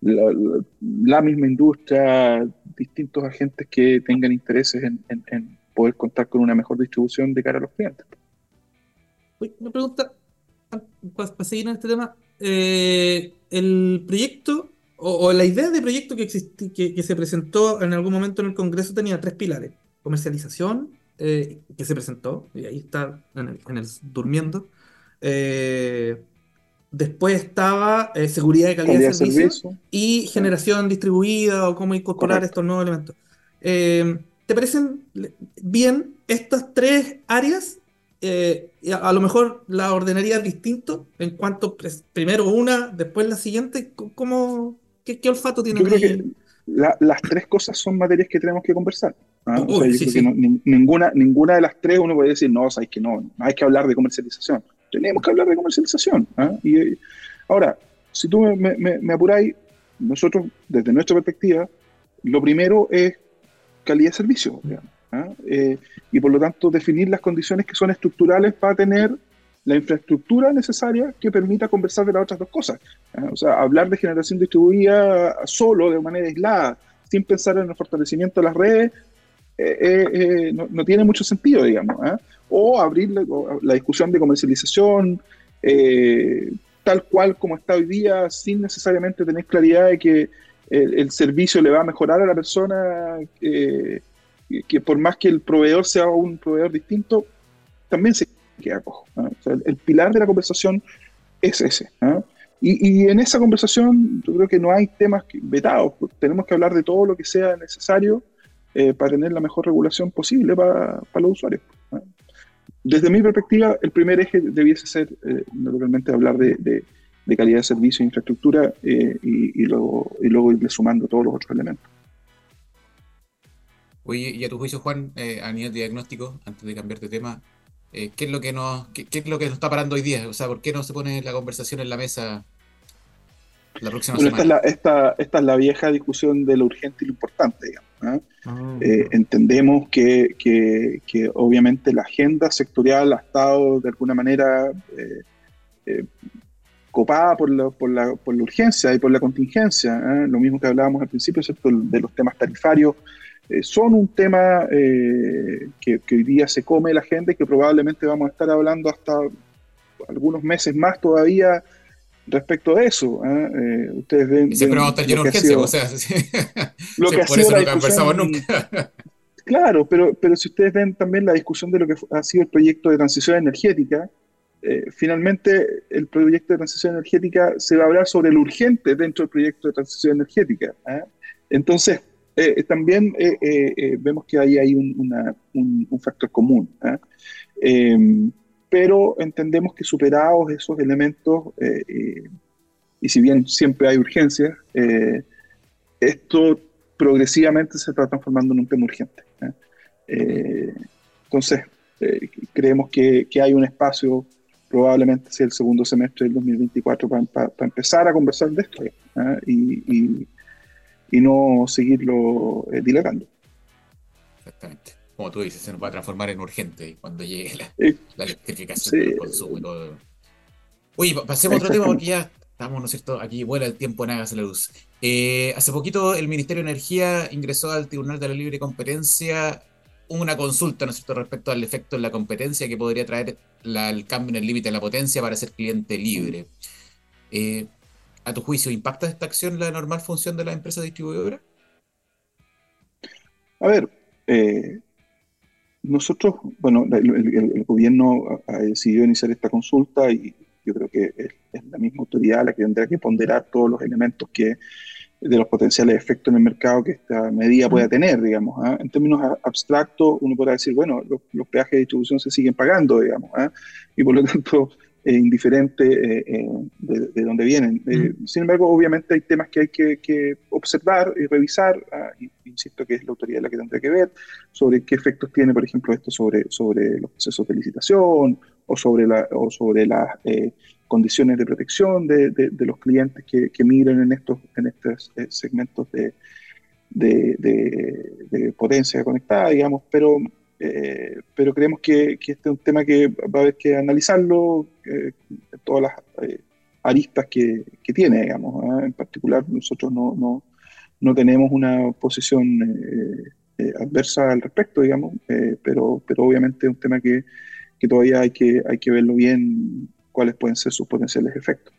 la, misma industria, distintos agentes que tengan intereses en, en poder contar con una mejor distribución de cara a los clientes una pregunta, para, seguir en este tema. Eh, el proyecto, o, la idea de proyecto que, que, se presentó en algún momento en el Congreso tenía tres pilares. Comercialización, eh, que se presentó, y ahí está en el, durmiendo. Eh, después estaba seguridad de calidad, de servicio, y generación distribuida o cómo incorporar estos nuevos elementos. ¿Te parecen bien estas tres áreas eh, a, lo mejor la ordenaría distinto en cuanto primero una, después la siguiente. ¿Cómo, qué, olfato tiene las tres cosas son materias que tenemos que conversar. ninguna, ninguna de las tres uno puede decir, no, sabes que no, no hay que hablar de comercialización. Tenemos que hablar de comercialización. ¿ah? Y, ahora, si tú me, me, apuráis, nosotros, desde nuestra perspectiva, lo primero es calidad de servicio. ¿ah? Eh, y por lo tanto definir las condiciones que son estructurales para tener la infraestructura necesaria que permita conversar de las otras dos cosas. O sea, hablar de generación distribuida solo, de manera aislada, sin pensar en el fortalecimiento de las redes, eh, eh, no, tiene mucho sentido, digamos. O abrir la, discusión de comercialización tal cual como está hoy día, sin necesariamente tener claridad de que el, servicio le va a mejorar a la persona, que por más que el proveedor sea un proveedor distinto, también se queda cojo. el, pilar de la conversación es ese. Y, en esa conversación yo creo que no hay temas vetados, tenemos que hablar de todo lo que sea necesario eh, para tener la mejor regulación posible para, los usuarios. Desde mi perspectiva, el primer eje debiese ser eh, naturalmente hablar de, calidad de servicio e infraestructura eh, y, luego, y luego irle sumando todos los otros elementos. Oye, y a tu juicio, Juan, a nivel diagnóstico, antes de cambiar de tema, ¿qué, es lo que nos, qué, es lo que nos está parando hoy día? O sea, ¿por qué no se pone la conversación en la mesa la próxima semana? Esta es la, esta, esta es la vieja discusión de lo urgente y lo importante, digamos. ¿eh? Ah, eh, entendemos que, que, obviamente la agenda sectorial ha estado de alguna manera eh, copada por la, por, la, por la, urgencia y por la contingencia. Lo mismo que hablábamos al principio, ¿cierto? de los temas tarifarios. Son un tema que, que, hoy día se come la gente y que probablemente vamos a estar hablando hasta algunos meses más todavía respecto a eso. ¿eh? Eh, ustedes ven. Y siempre vamos a estar llenos de urgencia, o sea, *laughs* lo que por eso no conversamos nunca. *laughs* claro, pero, pero si ustedes ven también la discusión de lo que ha sido el proyecto de transición energética, eh, finalmente el proyecto de transición energética se va a hablar sobre lo urgente dentro del proyecto de transición energética. Entonces, también vemos que ahí hay un, un, un factor común pero entendemos que superados esos elementos, eh, y si bien siempre hay urgencias, eh, esto progresivamente se está transformando en un tema urgente. ¿eh? entonces, creemos que, que, hay un espacio, probablemente sea el segundo semestre del 2024, para empezar a conversar de esto y, y, y, no seguirlo dilatando. Exactamente como tú dices, se nos va a transformar en urgente cuando llegue la, electrificación del consumo y todo. Oye, pasemos a otro tema porque ya estamos, ¿no es cierto? Aquí vuela el tiempo en Hágase la Luz. Eh, hace poquito el Ministerio de Energía ingresó al Tribunal de la Libre Competencia una consulta, ¿no es cierto?, respecto al efecto en la competencia que podría traer el cambio en el límite de la potencia para ser cliente libre. Eh, ¿A tu juicio, impacta esta acción la normal función de la empresa distribuidora? A ver, eh, nosotros, bueno, el, gobierno ha decidido iniciar esta consulta y yo creo que es, la misma autoridad la que tendrá que ponderar todos los elementos que de los potenciales efectos en el mercado que esta medida pueda tener, digamos. ¿ah? En términos abstractos, uno podrá decir, bueno, los, peajes de distribución se siguen pagando, digamos, ¿ah? y por lo tanto indiferente eh, eh, de, dónde vienen. Eh, sin embargo, obviamente hay temas que hay que, observar y revisar, ah, insisto que es la autoridad la que tendrá que ver, sobre qué efectos tiene, por ejemplo, esto sobre, sobre los procesos de licitación o sobre, la, o sobre las condiciones de protección de, de, los clientes que, que migran en estos, en estos segmentos de, de, potencia conectada, digamos, pero eh, pero creemos que, este es un tema que va a haber que analizarlo, eh, todas las eh, aristas que, tiene, digamos. ¿ah? En particular, nosotros no, no, no tenemos una posición adversa al respecto, digamos, pero, pero obviamente es un tema que, que todavía hay que, hay que verlo bien, cuáles pueden ser sus potenciales efectos.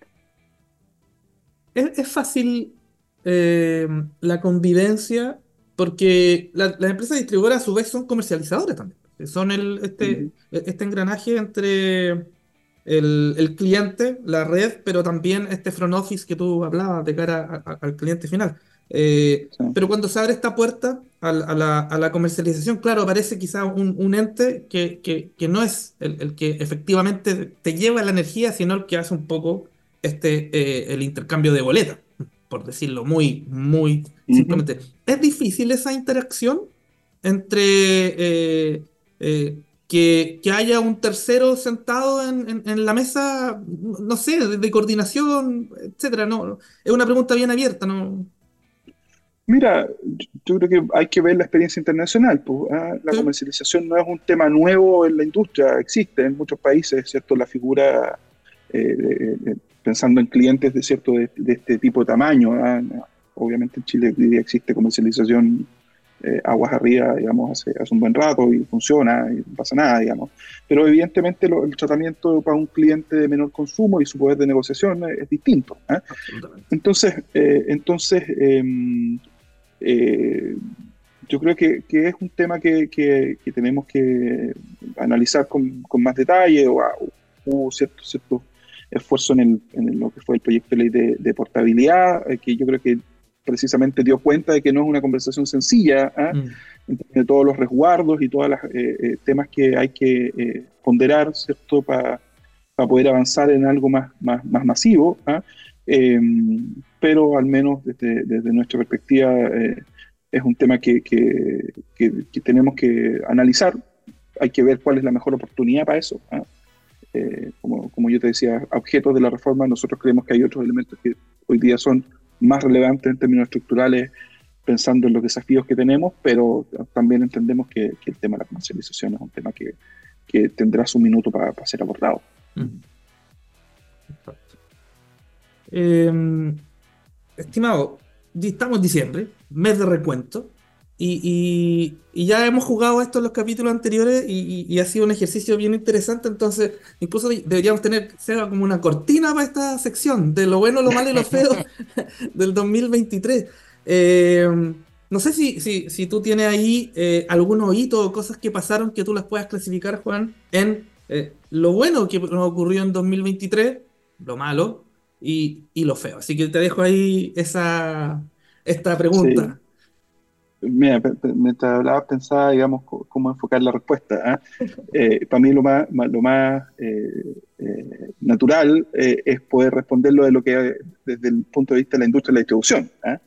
Es fácil la convivencia porque las empresas distribuidoras a su vez son comercializadoras también. Son el, este, este engranaje entre el, cliente, la red, pero también este front office que tú hablabas de cara al cliente final. Eh, pero cuando se abre esta puerta a, la, comercialización, claro, aparece quizá un, ente que, que, no es el, que efectivamente te lleva la energía, sino el que hace un poco este, eh, el intercambio de boletas por decirlo muy, muy simplemente. Es difícil esa interacción entre eh, eh, que, haya un tercero sentado en, la mesa, no sé, de, coordinación, etcétera. No, es una pregunta bien abierta, ¿no? Mira, yo creo que hay que ver la experiencia internacional. Pues, ¿ah? La comercialización no es un tema nuevo en la industria, existe en muchos países, ¿cierto? La figura eh, pensando en clientes de, cierto, de, este tipo de tamaño. Obviamente en Chile existe comercialización eh, aguas arriba, digamos, hace, hace, un buen rato y funciona y no pasa nada, digamos. Pero evidentemente el tratamiento para un cliente de menor consumo y su poder de negociación es, distinto. ¿eh? Entonces, eh, entonces em, yo creo que, que, es un tema que, que, tenemos que analizar con, con más detalle o, hubo cierto, cierto esfuerzo en, el, en lo que fue el proyecto de ley de, de portabilidad, que yo creo que precisamente dio cuenta de que no es una conversación sencilla, ¿ah? mm. de todos los resguardos y todos los eh, eh, temas que hay que eh, ponderar, ¿cierto?, para poder avanzar en algo más, más, más masivo, ¿ah? em, pero al menos desde, desde nuestra perspectiva es un tema que, que, que, tenemos que analizar, hay que ver cuál es la mejor oportunidad para eso. ¿Ah? como, como yo te decía, objetos de la reforma, nosotros creemos que hay otros elementos que hoy día son más relevante en términos estructurales pensando en los desafíos que tenemos, pero también entendemos que, el tema de la comercialización es un tema que, tendrá su minuto para, ser abordado. Em, estimado, estamos en diciembre, mes de recuento, y, ya hemos jugado esto en los capítulos anteriores y, ha sido un ejercicio bien interesante, entonces incluso deberíamos tener sea como una cortina para esta sección de lo bueno, lo malo y lo *laughs* feo del 2023. Eh, no sé si, si, si, tú tienes ahí eh, algunos hitos o cosas que pasaron que tú las puedas clasificar, Juan, en eh, lo bueno que nos ocurrió en 2023, lo malo y, lo feo. Así que te dejo ahí esa, esta pregunta. Mira, mientras hablaba pensaba, digamos, cómo enfocar la respuesta. ¿ah? *laughs* Eh, para mí lo más, lo más eh, eh, natural es poder responderlo de lo que desde el punto de vista de la industria de la distribución. ¿ah?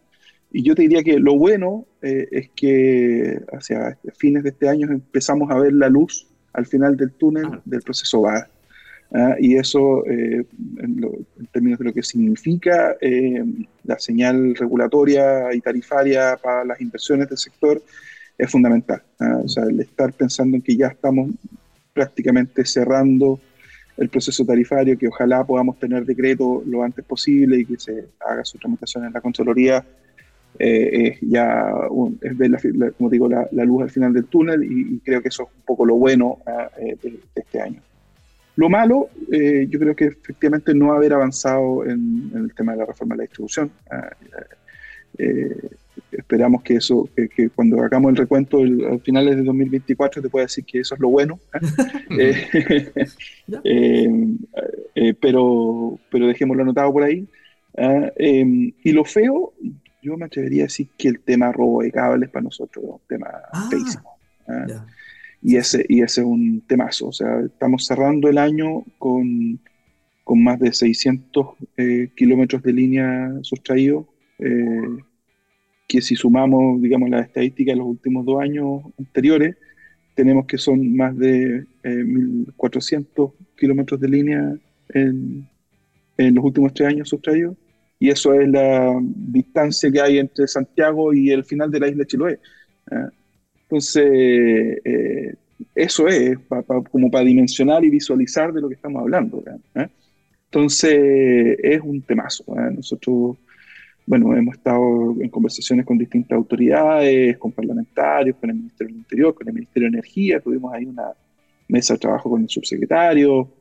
Y yo te diría que lo bueno es que hacia fines de este año empezamos a ver la luz al final del túnel del proceso VAR. ¿Ah? y eso, eh, en, términos de lo que significa eh, la señal regulatoria y tarifaria para las inversiones del sector, es fundamental. ¿ah? O sea, el estar pensando en que ya estamos prácticamente cerrando el proceso tarifario, que ojalá podamos tener decreto lo antes posible y que se haga su tramitación en la Contraloría, eh, es ya es ver, la, como digo, la, luz al final del túnel y, creo que eso es un poco lo bueno ¿ah? de, este año. Lo malo, eh, yo creo que efectivamente no haber avanzado en, el tema de la reforma de la distribución. Ah, eh, esperamos que eso, que, cuando hagamos el recuento al finales de 2024 te pueda decir que eso es lo bueno. ¿ah? *laughs* *laughs* Eh, pero, pero dejémoslo anotado por ahí. ¿ah? y lo feo, yo me atrevería a decir que el tema robo de cables para nosotros es un tema feísimo. Y ese, y ese es un temazo. O sea, estamos cerrando el año con, con más de 600 eh, kilómetros de línea sustraídos, eh, que si sumamos, digamos, las estadísticas de los últimos dos años anteriores, tenemos que son más de 1.400 eh, kilómetros de línea en, en los últimos tres años sustraídos. Y eso es la distancia que hay entre Santiago y el final de la isla de Chiloé. Entonces, eh, eso es como para dimensionar y visualizar de lo que estamos hablando. ¿eh? Entonces, es un temazo. ¿eh? Nosotros, bueno, hemos estado en conversaciones con distintas autoridades, con parlamentarios, con el Ministerio del Interior, con el Ministerio de Energía, tuvimos ahí una mesa de trabajo con el subsecretario,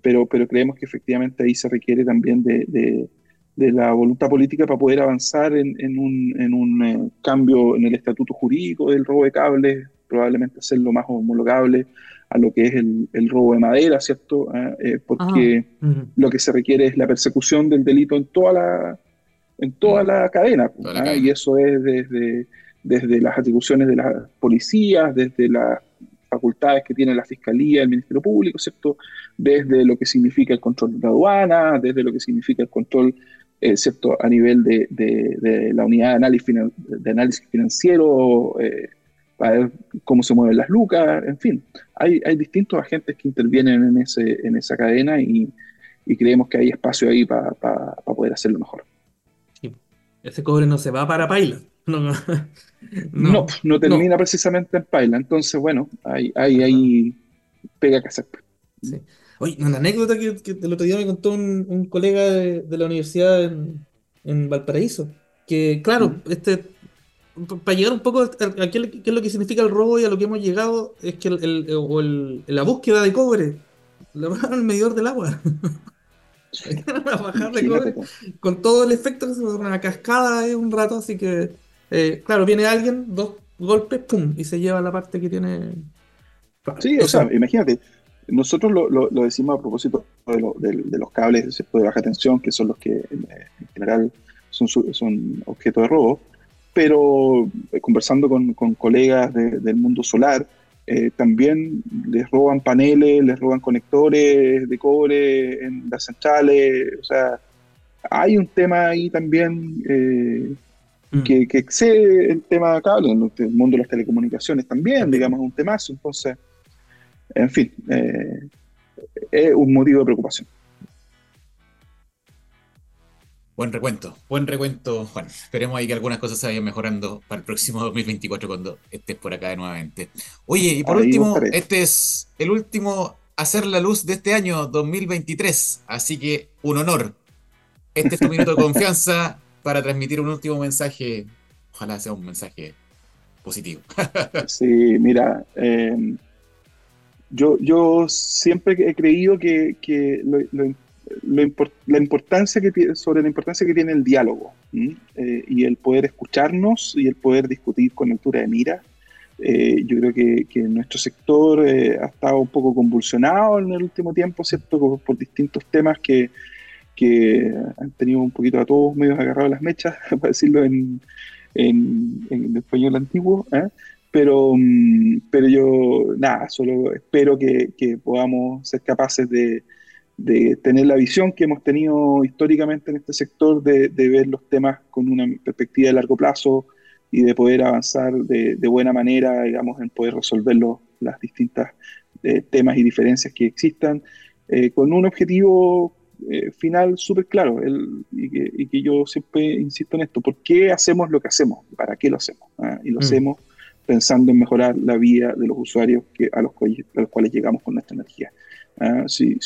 pero, pero creemos que efectivamente ahí se requiere también de de la voluntad política para poder avanzar en, en un, en un eh, cambio en el estatuto jurídico del robo de cables, probablemente hacerlo más homologable a lo que es el, el robo de madera, ¿cierto? Ah, eh, porque lo que se requiere es la persecución del delito en toda la, en toda la cadena, ¿ah? y eso es desde, desde las atribuciones de las policías, desde las facultades que tiene la Fiscalía, el Ministerio Público, ¿cierto? Desde lo que significa el control de la aduana, desde lo que significa el control excepto eh, a nivel de, de, la unidad de análisis, de análisis financiero, eh, para ver cómo se mueven las lucas, en fin, hay, hay distintos agentes que intervienen en, ese, en esa cadena y, y creemos que hay espacio ahí para poder hacerlo mejor. Ese cobre no se va para Paila. *laughs* No, no, termina precisamente en Paila. Entonces, bueno, hay, hay, hay pega que hacer. Sí. Oye, una anécdota que, el otro día me contó un, colega de, la universidad en, Valparaíso, que claro, mm. este para llegar un poco a, qué, es lo que significa el robo y a lo que hemos llegado, es que el, o la búsqueda de cobre, le van al medidor del agua. *laughs* a bajar de cobre, con todo el efecto, una cascada es un rato, así que, eh, claro, viene alguien, dos golpes, pum, y se lleva la parte que tiene. Sí, o, sea, imagínate, nosotros lo, lo, decimos a propósito de, de, los cables de baja tensión, que son los que en, general son, son objeto de robo, pero eh, conversando con, con colegas del mundo solar, eh, también les roban paneles, les roban conectores de cobre en las centrales, o sea, hay un tema ahí también eh, mm. que, que, excede el tema de cable, en el mundo de las telecomunicaciones también, digamos, un temazo, entonces, en fin, es un motivo de preocupación. Buen recuento, buen recuento, Juan. Esperemos ahí que algunas cosas se vayan mejorando para el próximo *laughs* 2024 cuando estés por acá nuevamente. Oye, y por último, este es el último hacer la luz de este año 2023, así que un honor. Este es tu minuto de confianza para transmitir un último mensaje. Ojalá sea un mensaje positivo. *laughs* sí, mira, em, yo, yo siempre he creído que, que lo, lo, la importancia que sobre la importancia que tiene el diálogo eh, y el poder escucharnos y el poder discutir con altura de mira. Eh, yo creo que, que nuestro sector eh, ha estado un poco convulsionado en el último tiempo, ¿cierto? Por, distintos temas que, que, han tenido un poquito a todos medios agarrados las mechas, *laughs* para decirlo en, en, en español antiguo. Pero, mm, pero yo, nada, solo espero que, que podamos ser capaces de, de tener la visión que hemos tenido históricamente en este sector, de, ver los temas con una perspectiva de largo plazo y de poder avanzar de, buena manera, digamos, en poder resolver los las distintas eh, temas y diferencias que existan, eh, con un objetivo eh, final súper claro, y, que, yo siempre insisto en esto, ¿por qué hacemos lo que hacemos? ¿Para qué lo hacemos? ¿Ah? Y lo mm. hacemos pensando en mejorar la vida de los usuarios que, a, los, cuales llegamos con nuestra energía. ¿ah? sí,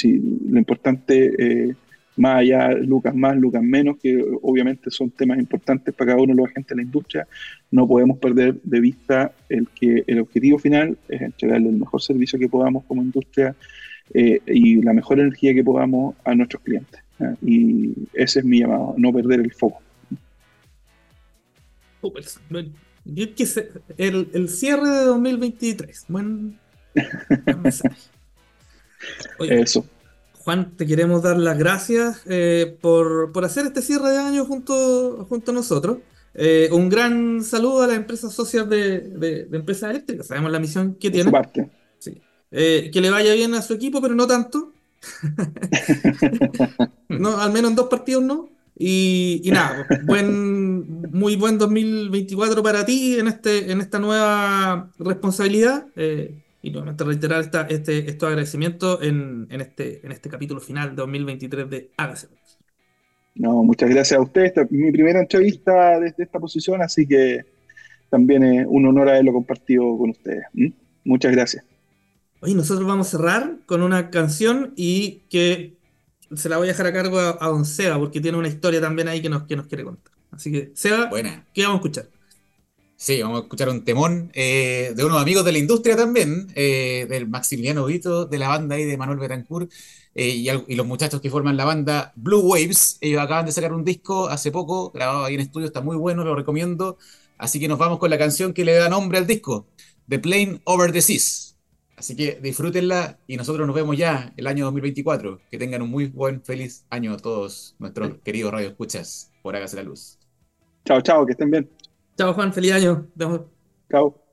lo importante, eh, más allá, Lucas más, Lucas menos, que obviamente son temas importantes para cada uno de los agentes de la industria, no podemos perder de vista el que el objetivo final es entregarle el mejor servicio que podamos como industria eh, y la mejor energía que podamos a nuestros clientes. ¿ah? Y ese es mi llamado, no perder el foco. El, el cierre de 2023, buen, buen mensaje. *laughs* Eso. Juan, te queremos dar las gracias eh, por, hacer este cierre de año junto, junto a nosotros. Eh, un gran saludo a las empresas socias de, de, empresas eléctricas. Sabemos la misión que tienen. Eh, que le vaya bien a su equipo, pero no tanto. *laughs* no, al menos en dos partidos no. Y, nada, buen, muy buen 2024 para ti en, este, en esta nueva responsabilidad y nuevamente reiterar esta, este, estos agradecimientos en, en, este, en este capítulo final de 2023 de Hágase. No, muchas gracias a usted. Esta es mi primera entrevista desde esta posición, así que también es un honor haberlo compartido con ustedes. Muchas gracias. Oye, nosotros vamos a cerrar con una canción y que se la voy a dejar a cargo a, Don Seba, porque tiene una historia también ahí que nos, que nos quiere contar. Así que, Seba, Buena. ¿qué vamos a escuchar? Sí, vamos a escuchar un temón eh, de unos amigos de la industria también, eh, del Maximiliano Vito, de la banda ahí de Manuel Betancourt, eh, y, los muchachos que forman la banda Blue Waves. Ellos acaban de sacar un disco hace poco, grabado ahí en estudio, está muy bueno, lo recomiendo. Así que nos vamos con la canción que le da nombre al disco, The Plane Over the Seas. Así que disfrútenla y nosotros nos vemos ya el año 2024. Que tengan un muy buen, feliz año a todos nuestros queridos radio escuchas por Hágase la Luz. Chao, chao, que estén bien. Chao, Juan. Feliz año. Chao.